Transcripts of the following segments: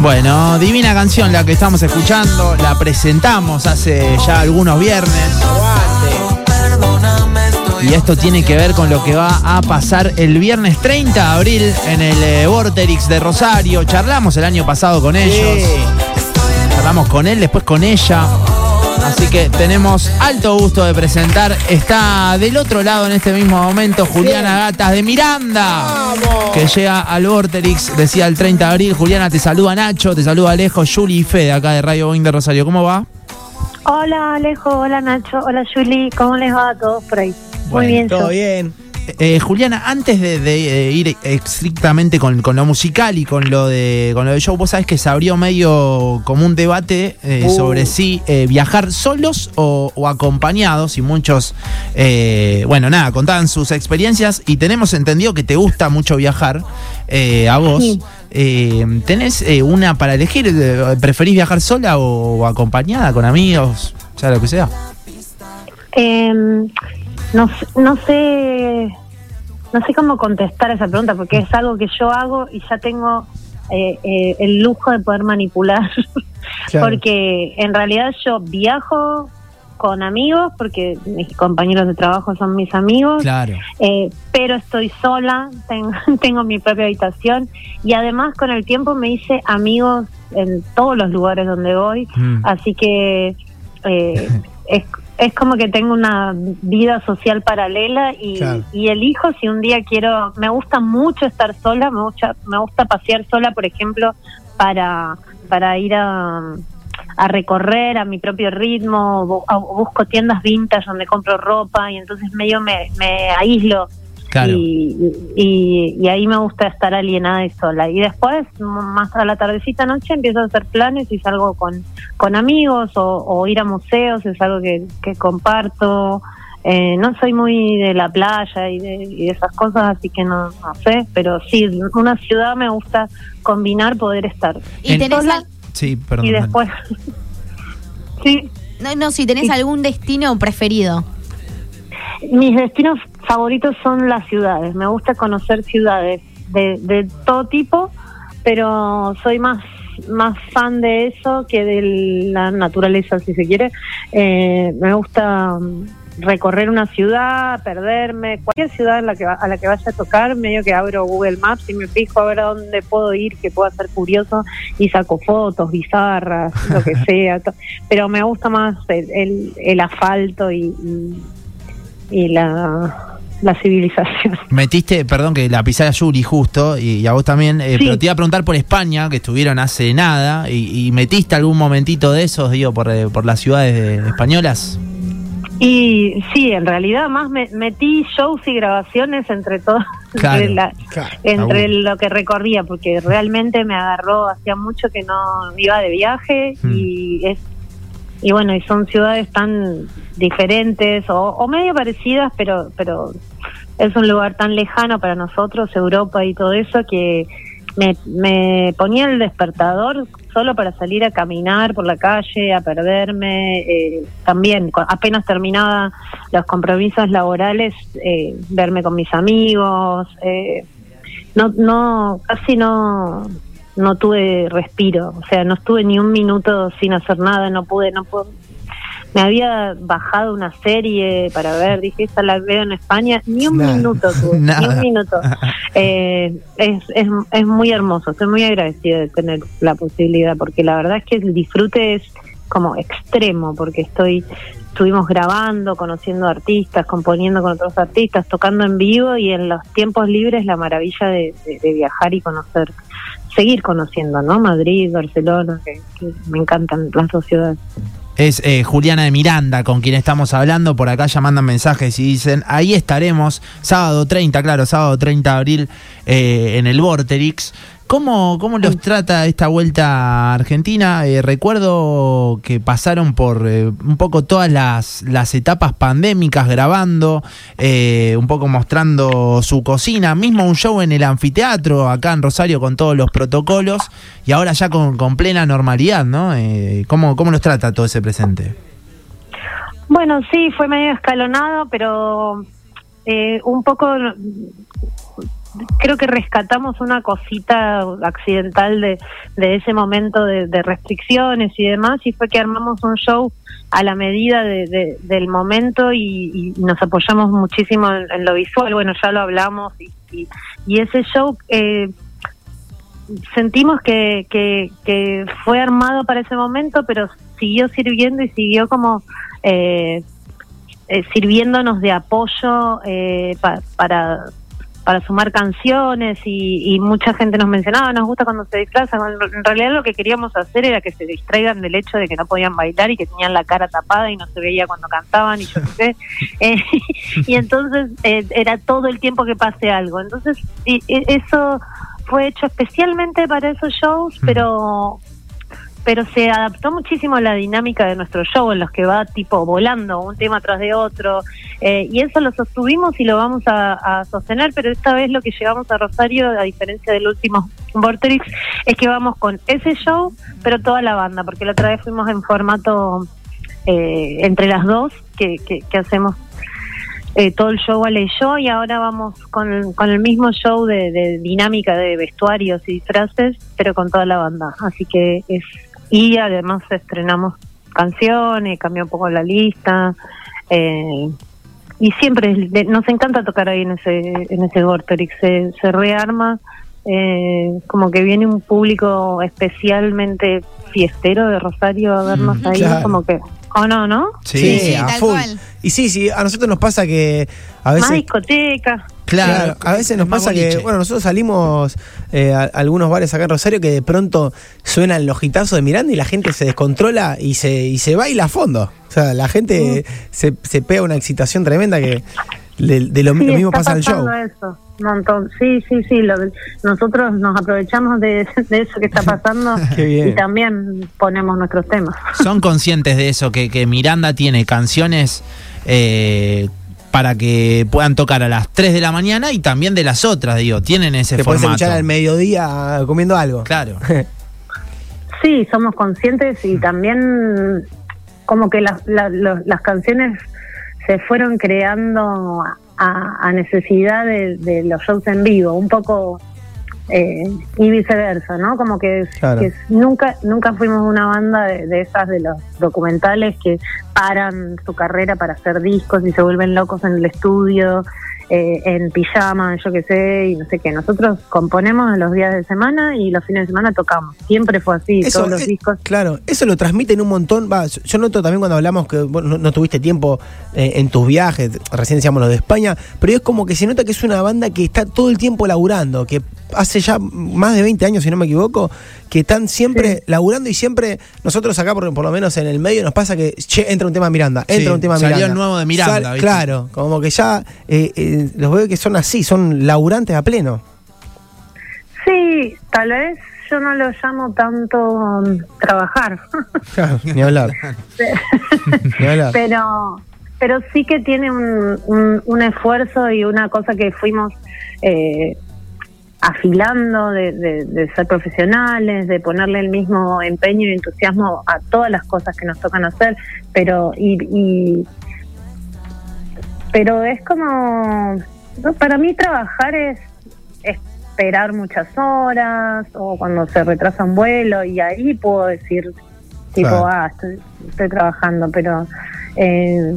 Bueno, divina canción la que estamos escuchando, la presentamos hace ya algunos viernes. Y esto tiene que ver con lo que va a pasar el viernes 30 de abril en el eh, Vorterix de Rosario. Charlamos el año pasado con ellos. Charlamos con él, después con ella. Así que tenemos alto gusto de presentar. Está del otro lado en este mismo momento Juliana Gatas de Miranda. Que llega al Vorterix, decía el 30 de abril. Juliana, te saluda Nacho, te saluda Alejo, Juli y Fede acá de Radio Boeing de Rosario. ¿Cómo va? Hola Alejo, hola Nacho, hola Juli, ¿cómo les va a todos por ahí? Muy bien. Todo bien. Eh, Juliana, antes de, de, eh, ir estrictamente con, con, lo musical y con lo de con lo de show, vos sabés que se abrió medio como un debate eh, Uh. sobre si eh, viajar solos o, o acompañados y muchos, bueno, nada, contaban sus experiencias y tenemos entendido que te gusta mucho viajar eh, a vos. Sí. ¿Tenés una para elegir? ¿Preferís viajar sola o, o acompañada con amigos? O sea, lo que sea. Em, no, no sé no sé cómo contestar esa pregunta porque es algo que yo hago y ya tengo eh, eh, el lujo de poder manipular Claro. porque en realidad yo viajo con amigos porque mis compañeros de trabajo son mis amigos Claro. Eh, pero estoy sola, tengo, tengo mi propia habitación y además con el tiempo me hice amigos en todos los lugares donde voy, Mm. así que eh, es, es como que tengo una vida social paralela y, Claro. y elijo si un día quiero, me gusta mucho estar sola, me gusta, me gusta pasear sola, por ejemplo, para, para ir a a recorrer a mi propio ritmo, busco tiendas vintage donde compro ropa y entonces medio me, me aíslo Claro. y, y, y ahí me gusta estar alienada y sola. Y después, más a la tardecita noche, empiezo a hacer planes y salgo con, con amigos o, o ir a museos, es algo que, que comparto. Eh, no soy muy de la playa y de, y de esas cosas, así que no, no sé, pero sí, una ciudad me gusta combinar, poder estar ¿Y En- tenés, sola al- Sí, perdón. y después... sí, no, no, si tenés Sí. algún destino preferido? Mis destinos favoritos son las ciudades. Me gusta conocer ciudades de, de todo tipo, pero soy más más fan de eso que de la naturaleza, si se quiere. Eh, me gusta mm, recorrer una ciudad, perderme, cualquier ciudad en la que va- a la que vaya a tocar, medio que abro Google Maps y me fijo a ver a dónde puedo ir, que pueda ser curioso, y saco fotos, bizarras, lo que sea. Pero me gusta más el, el, el asfalto y, y, y la, la civilización. Metiste, perdón que la pisé a Yuri justo y, y a vos también, eh, Sí. pero te iba a preguntar por España, que estuvieron hace nada, y, y metiste algún momentito de esos, digo, por, eh, por las ciudades de- españolas. Y sí, en realidad más me, metí shows y grabaciones entre todo, Claro, entre, la- claro. entre lo que recorría, porque realmente me agarró, hacía mucho que no iba de viaje Hmm. y es y bueno, y son ciudades tan diferentes o, medio parecidas, pero pero es un lugar tan lejano para nosotros, Europa y todo eso, que me, me ponía el despertador solo para salir a caminar por la calle, a perderme. eh, también, apenas terminaba los compromisos laborales, eh, verme con mis amigos. eh, no, no, casi no, no tuve respiro. O sea, no estuve ni un minuto sin hacer nada, no pude, no pude. Me había bajado una serie para ver, dije, esta la veo en España, ni un Nada. minuto tuve, ni un minuto. Eh, es, es, es muy hermoso, estoy muy agradecida de tener la posibilidad, porque la verdad es que el disfrute es como extremo, porque estoy estuvimos grabando, conociendo artistas, componiendo con otros artistas, tocando en vivo y en los tiempos libres la maravilla de, de- de viajar y conocer, seguir conociendo, ¿no? Madrid, Barcelona, que, que me encantan las dos ciudades. Es eh, Juliana de Miranda con quien estamos hablando. Por acá ya mandan mensajes y dicen, ahí estaremos, sábado 30, claro, sábado 30 de abril eh, en el Vorterix. ¿Cómo, ¿Cómo los trata esta vuelta a Argentina? Eh, recuerdo que pasaron por eh, un poco todas las, las etapas pandémicas grabando, eh, un poco mostrando su cocina, mismo un show en el anfiteatro acá en Rosario con todos los protocolos y ahora ya con, con plena normalidad, ¿no? Eh, ¿cómo, ¿Cómo los trata todo ese presente? Bueno, sí, fue medio escalonado, pero eh, un poco creo que rescatamos una cosita accidental de, de ese momento de, de restricciones y demás, y fue que armamos un show a la medida de, de- del momento y, nos apoyamos muchísimo en, lo visual. Bueno, ya lo hablamos y, y, y ese show eh, sentimos que, que, que fue armado para ese momento, pero siguió sirviendo y siguió como eh, eh, sirviéndonos de apoyo eh, pa- para para sumar canciones y, y mucha gente nos mencionaba, nos gusta cuando se disfrazan. En realidad lo que queríamos hacer era que se distraigan del hecho de que no podían bailar y que tenían la cara tapada y no se veía cuando cantaban y yo qué sé. Eh, y entonces eh, era todo el tiempo que pase algo. Entonces y- y eso fue hecho especialmente para esos shows, pero pero se adaptó muchísimo a la dinámica de nuestro show, en los que va tipo volando un tema tras de otro, eh, y eso lo sostuvimos y lo vamos a, sostener, pero esta vez lo que llevamos a Rosario, a diferencia del último Vorterix, es que vamos con ese show, pero toda la banda, porque la otra vez fuimos en formato eh, entre las dos, que, que, que hacemos eh, todo el show Ale y yo y ahora vamos con, con el mismo show de, de dinámica de vestuarios y disfraces, pero con toda la banda. Así que es y además estrenamos canciones, cambió un poco la lista eh, y siempre nos encanta tocar ahí en ese en ese Vorterix, se, se rearma. Eh, como que viene un público especialmente fiestero de Rosario a vernos Ujú. ahí, Claro. como que, ¿o no, no? Sí, Sí, a tal full. cual. Y sí, sí, a nosotros nos pasa que a veces... Más discoteca. Claro, Claro, a veces nos pasa que, bueno, nosotros salimos eh, a, a algunos bares acá en Rosario que de pronto suenan los hitazos de Miranda y la gente se descontrola y se, y se baila a fondo. O sea, la gente se, se pega una excitación tremenda que de, de lo, Sí, lo mismo pasa en el show. eso, montón. Sí, sí, sí. lo- nosotros nos aprovechamos de, de eso que está pasando y también ponemos nuestros temas. son conscientes de eso, que, que Miranda tiene canciones eh, para que puedan tocar a las 3 de la mañana y también de las otras, digo, tienen ese Te formato. escuchar al mediodía comiendo algo. Claro. Sí, somos conscientes y también como que las, la- los- las canciones se fueron creando a, a necesidad de, de los shows en vivo, un poco eh, y viceversa, ¿no? Como que, Claro. que nunca nunca fuimos una banda de, de esas de los documentales que paran su carrera para hacer discos y se vuelven locos en el estudio, eh, en pijama, yo qué sé, y no sé qué. Nosotros componemos los días de semana y los fines de semana tocamos. Siempre fue así, todos los eh, discos. Claro, eso lo transmiten un montón. Va, yo noto también cuando hablamos que vos no, no tuviste tiempo eh, en tus viajes, recién decíamos lo de España, pero es como que se nota que es una banda que está todo el tiempo laburando, que hace ya más de 20 años, si no me equivoco, que están siempre Sí. laburando y siempre nosotros acá, por, por lo menos en el medio, nos pasa que che, entra un tema Miranda, entra Sí, un tema salió Miranda. el nuevo de Miranda, ¿viste? claro, como que ya eh, eh, los veo que son así, son laburantes a pleno. Sí, tal vez yo no lo llamo tanto um, trabajar. Ni hablar. Ni hablar. pero pero sí que tiene un, un, un esfuerzo y una cosa que fuimos eh, afilando de, de- de ser profesionales, de ponerle el mismo empeño y entusiasmo a todas las cosas que nos tocan hacer, pero y, y- pero es como no, para mí trabajar es esperar muchas horas o cuando se retrasa un vuelo y ahí puedo decir tipo Claro. ah estoy, estoy trabajando pero eh,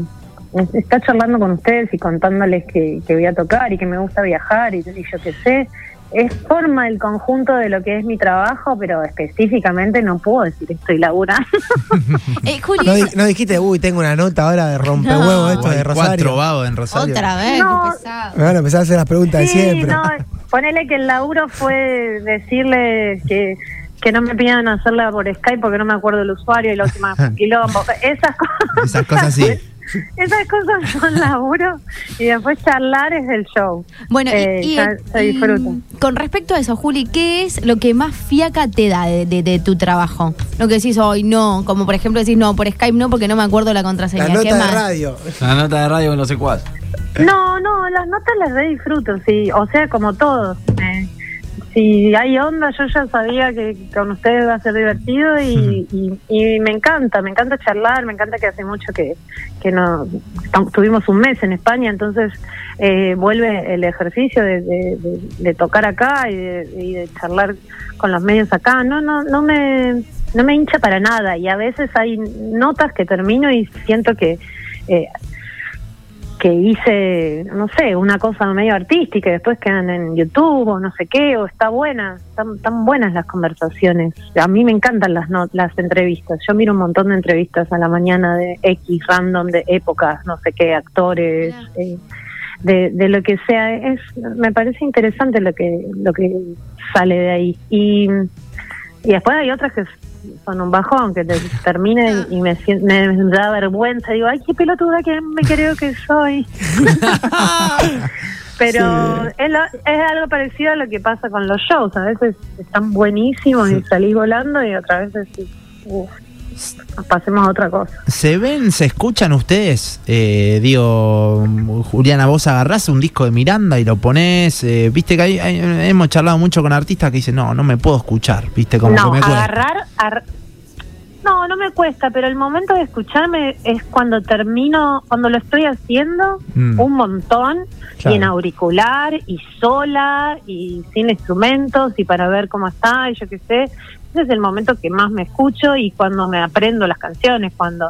está charlando con ustedes y contándoles que, que voy a tocar y que me gusta viajar y, y yo qué sé es forma el conjunto de lo que es mi trabajo pero específicamente no puedo decir estoy laburando Eh, No, di- no dijiste, uy, tengo una nota ahora de rompehuevo No. esto de Cuatro Rosario. vagos en Rosario. otra vez, No. qué pesado. Me van a empezar a hacer las preguntas de Sí, siempre. no, ponele que el laburo fue decirle que, que no me pidan hacerla por Skype porque no me acuerdo el usuario y la última quilombo. Esas cosas. Esas cosas sí. Esas cosas son laburo y después charlar es el show. Bueno, y- Eh, y, se y, disfruta. con respecto a eso, Juli, ¿qué es lo que más fiaca te da de, de- de tu trabajo? Lo que decís hoy, no, como por ejemplo decís, no, por Skype no, porque no me acuerdo la contraseña. La ¿Qué nota de más? radio. La nota de radio con no sé cuál. No, no, las notas las re disfruto, sí. O sea, como todos. eh, si hay onda, yo ya sabía que con ustedes va a ser divertido y, y- y me encanta, me encanta charlar, me encanta que hace mucho que, que no tuvimos un mes en España, entonces eh, vuelve el ejercicio de, de- de- de tocar acá y de, y de charlar con los medios acá. No, no, no me no me hincha para nada y a veces hay notas que termino y siento que eh, que hice, no sé, una cosa medio artística y después quedan en YouTube o no sé qué, o está buena, están tan buenas las conversaciones. A mí me encantan las no- las entrevistas. Yo miro un montón de entrevistas a la mañana de X, random, de épocas, no sé qué, actores, eh, de, de lo que sea. Es, me parece interesante lo que, lo que sale de ahí. Y, y después hay otras que son un bajón, que te terminen y me, me da vergüenza. Digo, ay, qué pelotuda que me creo que soy. Pero es, lo- es algo parecido a lo que pasa con los shows. A veces están buenísimos y salís volando y otras veces uf, pasemos a otra cosa. ¿Se ven, se escuchan ustedes? Eh, digo, Juliana, vos agarrás un disco de Miranda y lo ponés. eh, Viste que hay- hay- hemos charlado mucho con artistas que dicen, no, no me puedo escuchar. Viste, como no, que me cuesta. agarrar... ar- no, no me cuesta, pero el momento de escucharme es cuando termino, cuando lo estoy haciendo Mm. un montón Claro. y en auricular y sola y sin instrumentos y para ver cómo está y yo qué sé. Ese es el momento que más me escucho y cuando me aprendo las canciones, cuando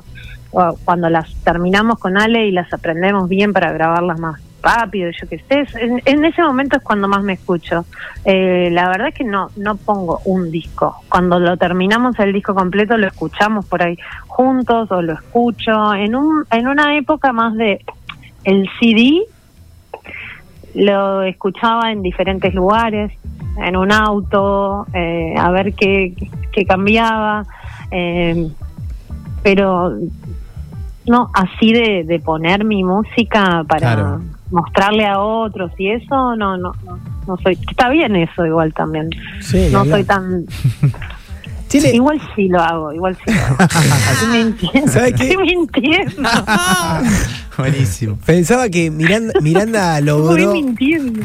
cuando las terminamos con Ale y las aprendemos bien para grabarlas más rápido, yo qué sé. En, en ese momento es cuando más me escucho. Eh, la verdad es que no no pongo un disco. Cuando lo terminamos el disco completo lo escuchamos por ahí juntos o lo escucho. En un en una época más de el CD lo escuchaba en diferentes lugares, en un auto, eh, a ver qué, qué cambiaba, eh, pero no así de, de poner mi música para Claro. mostrarle a otros y eso no no no, no soy está bien eso igual también Sí, no soy tan Tiene- igual sí lo hago igual sí lo hago mintiendo ¿Sabe qué? estoy mintiendo Buenísimo. Pensaba que Miranda, Miranda estoy logró. mintiendo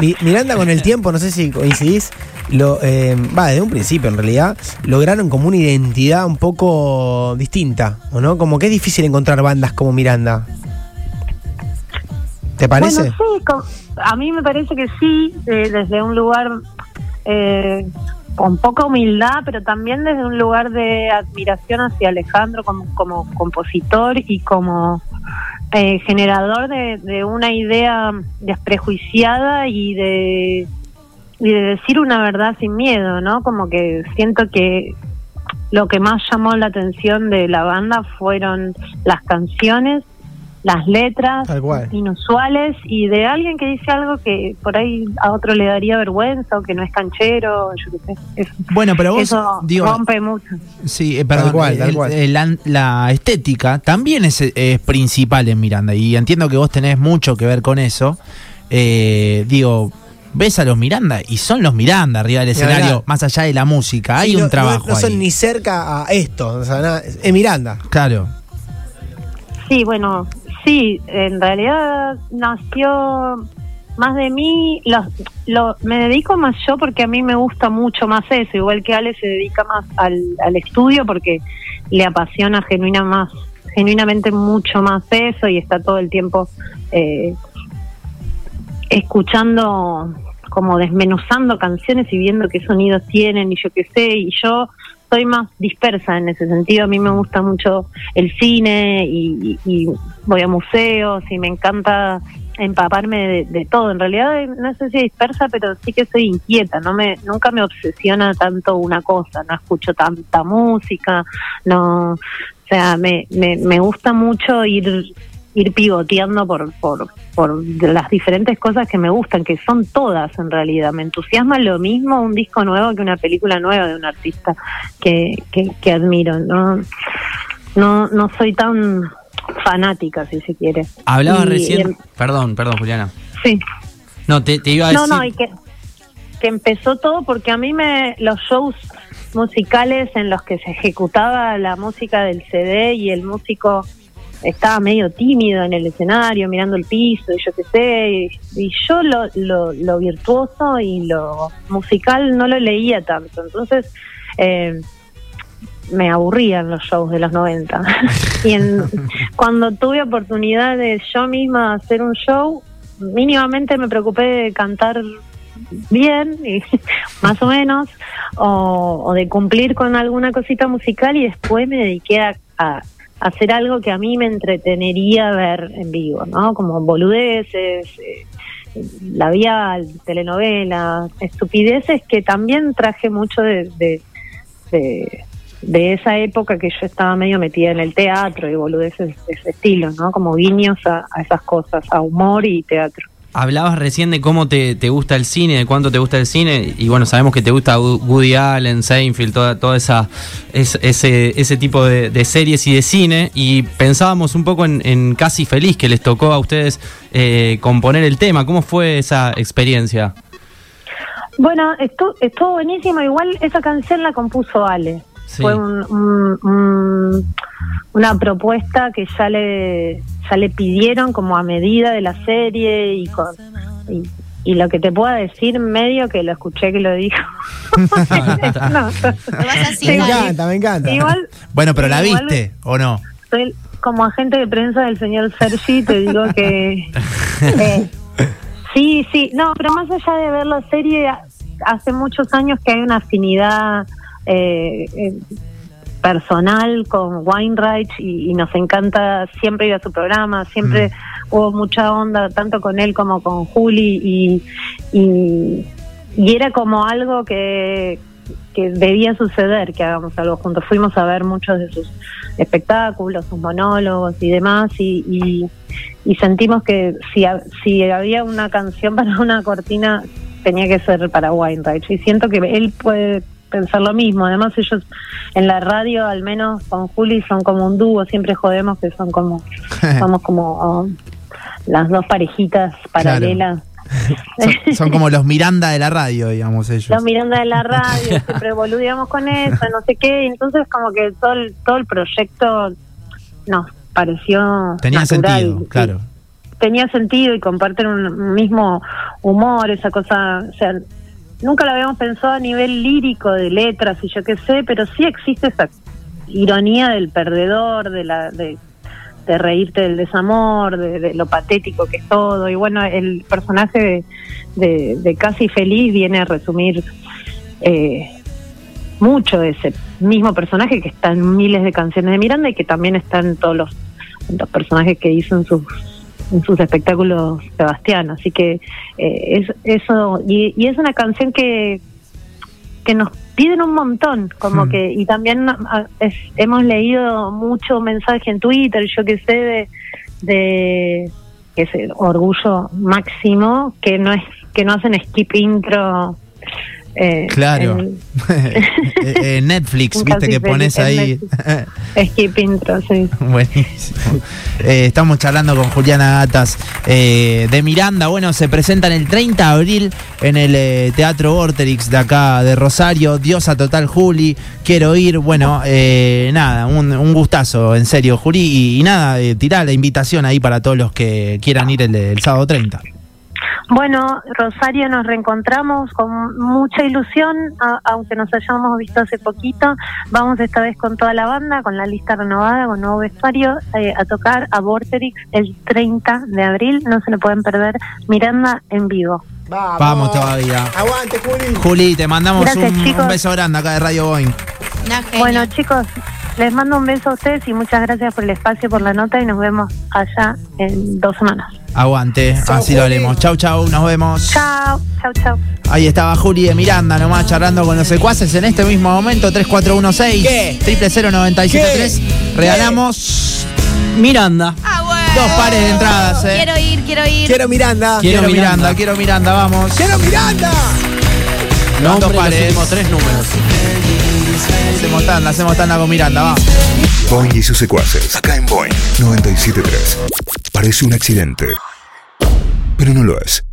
Mi- Miranda con el tiempo, no sé si coincidís, lo, eh, va, desde un principio en realidad, lograron como una identidad un poco distinta, ¿o no? Como que es difícil encontrar bandas como Miranda. ¿Te parece? Bueno, sí, a mí me parece que sí, eh, desde un lugar eh, con poca humildad, pero también desde un lugar de admiración hacia Alejandro como, como compositor y como eh, generador de, una idea desprejuiciada y de, y de decir una verdad sin miedo, ¿no? Como que siento que lo que más llamó la atención de la banda fueron las canciones, las letras inusuales y de alguien que dice algo que por ahí a otro le daría vergüenza o que no es canchero, yo qué sé. Eso, Bueno, pero vos, eso digo, rompe mucho. Sí, eh, perdón, Tal cual, tal el- cual. el- la, la estética también es, es principal en Miranda y entiendo que vos tenés mucho que ver con eso. Eh, digo, ves a los Miranda y son los Miranda arriba del escenario, más allá de la música. Hay no- un trabajo No, no son ahí. ni cerca a esto, o sea, nada, es Miranda. Claro. Sí, bueno, sí, en realidad nació más de mí, lo, lo- me dedico más yo porque a mí me gusta mucho más eso, igual que Ale se dedica más al, al estudio porque le apasiona genuina más, genuinamente mucho más eso y está todo el tiempo eh, escuchando, como desmenuzando canciones y viendo qué sonidos tienen y yo qué sé, y yo soy más dispersa en ese sentido. A mí me gusta mucho el cine y, voy a museos y me encanta empaparme de, de todo. En realidad eh, no sé si dispersa, pero sí que soy inquieta. No me nunca me obsesiona tanto una cosa. No escucho tanta música. No, o sea, me me, me gusta mucho ir ir pivoteando por, por, por las diferentes cosas que me gustan, que son todas en realidad. Me entusiasma lo mismo un disco nuevo que una película nueva de un artista que, que, que admiro. No, no, no soy tan fanática, si se quiere. Hablabas recién. y- Perdón, perdón, Juliana. sí. No, te, te iba a No, decir. no, y que, que empezó todo porque a mí me los shows musicales en los que se ejecutaba la música del CD y el músico estaba medio tímido en el escenario, mirando el piso y yo qué sé. Y, y yo lo, lo, lo virtuoso y lo musical no lo leía tanto. Entonces, eh, me aburrían los shows de los 90. y en, cuando tuve oportunidad de yo misma hacer un show, mínimamente me preocupé de cantar bien, y más o menos, o, o de cumplir con alguna cosita musical y después me dediqué a, a hacer algo que a mí me entretenería ver en vivo, ¿no? Como boludeces, eh, labial, telenovela, estupideces que también traje mucho de, de, de, esa época que yo estaba medio metida en el teatro y boludeces de ese estilo, ¿no? Como guiños a esas cosas, a humor y teatro. Hablabas recién de cómo te, te gusta el cine, de cuánto te gusta el cine, y bueno, sabemos que te gusta Wo- Woody Allen, Seinfeld, toda, toda esa es- ese, ese tipo de, de series y de cine, y pensábamos un poco en, en Casi Feliz, que les tocó a ustedes eh, componer el tema. ¿Cómo fue esa experiencia? Bueno, estuvo, estuvo buenísimo. Igual esa canción la compuso Ale. Sí. Fue un- un- un- una propuesta que ya le ya le pidieron como a medida de la serie y con y, y lo que te pueda decir medio que lo escuché que lo dijo. No, Me encanta, me encanta. Igual Bueno, pero la Igual- viste, ¿o no? soy como agente de prensa del señor Sergi, te digo que... eh, sí, sí, no, pero más allá de ver la serie, hace muchos años que hay una afinidad eh, eh, personal con Weinreich y, y nos encanta siempre ir a su programa, siempre hubo mucha onda tanto con él como con Juli y, y, y era como algo que, que debía suceder que hagamos algo juntos. Fuimos a ver muchos de sus espectáculos, sus monólogos y demás y, y, y sentimos que si, si había una canción para una cortina tenía que ser para Weinreich y siento que él puede pensar lo mismo. Además ellos en la radio, al menos con Juli, son como un dúo, siempre jodemos que son como, somos como oh, las dos parejitas paralelas. Son, son como los Miranda de la radio, digamos ellos. Los Miranda de la radio, siempre boludeamos con eso, no sé qué, entonces como que todo el, todo el proyecto nos pareció Tenía natural, sentido, sí. claro. Tenía sentido y comparten un mismo humor, esa cosa, o sea, nunca lo habíamos pensado a nivel lírico de letras y yo qué sé, pero sí existe esa ironía del perdedor, de la de, reírte del desamor, de, de lo patético que es todo. Y bueno, el personaje de, de, Casi Feliz viene a resumir eh, mucho de ese mismo personaje que está en miles de canciones de Miranda y que también está en todos los, los personajes que hizo en sus en sus espectáculos Sebastián así que eh, es eso y, y es una canción que que nos piden un montón, como Hmm. que, y también ah, es- hemos leído mucho mensaje en Twitter, yo que sé, de, de que es el orgullo máximo, que no es, que no hacen skip intro. Eh, Claro. en- Eh, eh, Netflix, viste que pones ahí. skip intro, sí. Buenísimo. Eh, estamos charlando con Juliana Gatas eh, de Miranda. Bueno, se presentan el 30 de abril en el Teatro Vorterix de acá de Rosario. Diosa Total Juli. Quiero ir. Bueno, eh, nada, un, un gustazo, en serio, Juli. Y, y nada, eh, tirá la invitación ahí para todos los que quieran ir el, el sábado 30. Bueno, Rosario, nos reencontramos con mucha ilusión, a- aunque nos hayamos visto hace poquito. Vamos esta vez con toda la banda, con la lista renovada, con nuevo vestuario, eh, a tocar a Vorterix el 30 de abril. No se lo pueden perder. Miranda en vivo. Vamos. Vamos todavía. Aguante, Juli. Juli, te mandamos Gracias, un, beso grande acá de Radio Boeing. Bueno, chicos, les mando un beso a ustedes y muchas gracias por el espacio, por la nota y nos vemos allá en dos semanas. Aguante, Chau, así lo haremos. Chau, chau, nos vemos. Chao, chao, chao. Ahí estaba Juli de Miranda nomás charlando con los secuaces en este mismo momento 3416 ¿Qué? triple 0973 regalamos Miranda. Ah, bueno. dos pares de entradas eh. Quiero ir, quiero ir. Quiero Miranda. quiero, Quiero Miranda, Miranda. quiero Miranda vamos ¡Quiero Miranda! dos Nombre, los pares últimos tres números. hacemos tanda hacemos tanda con Miranda va Boing y sus secuaces. Acá en Boing 973. Parece un accidente, pero no lo es.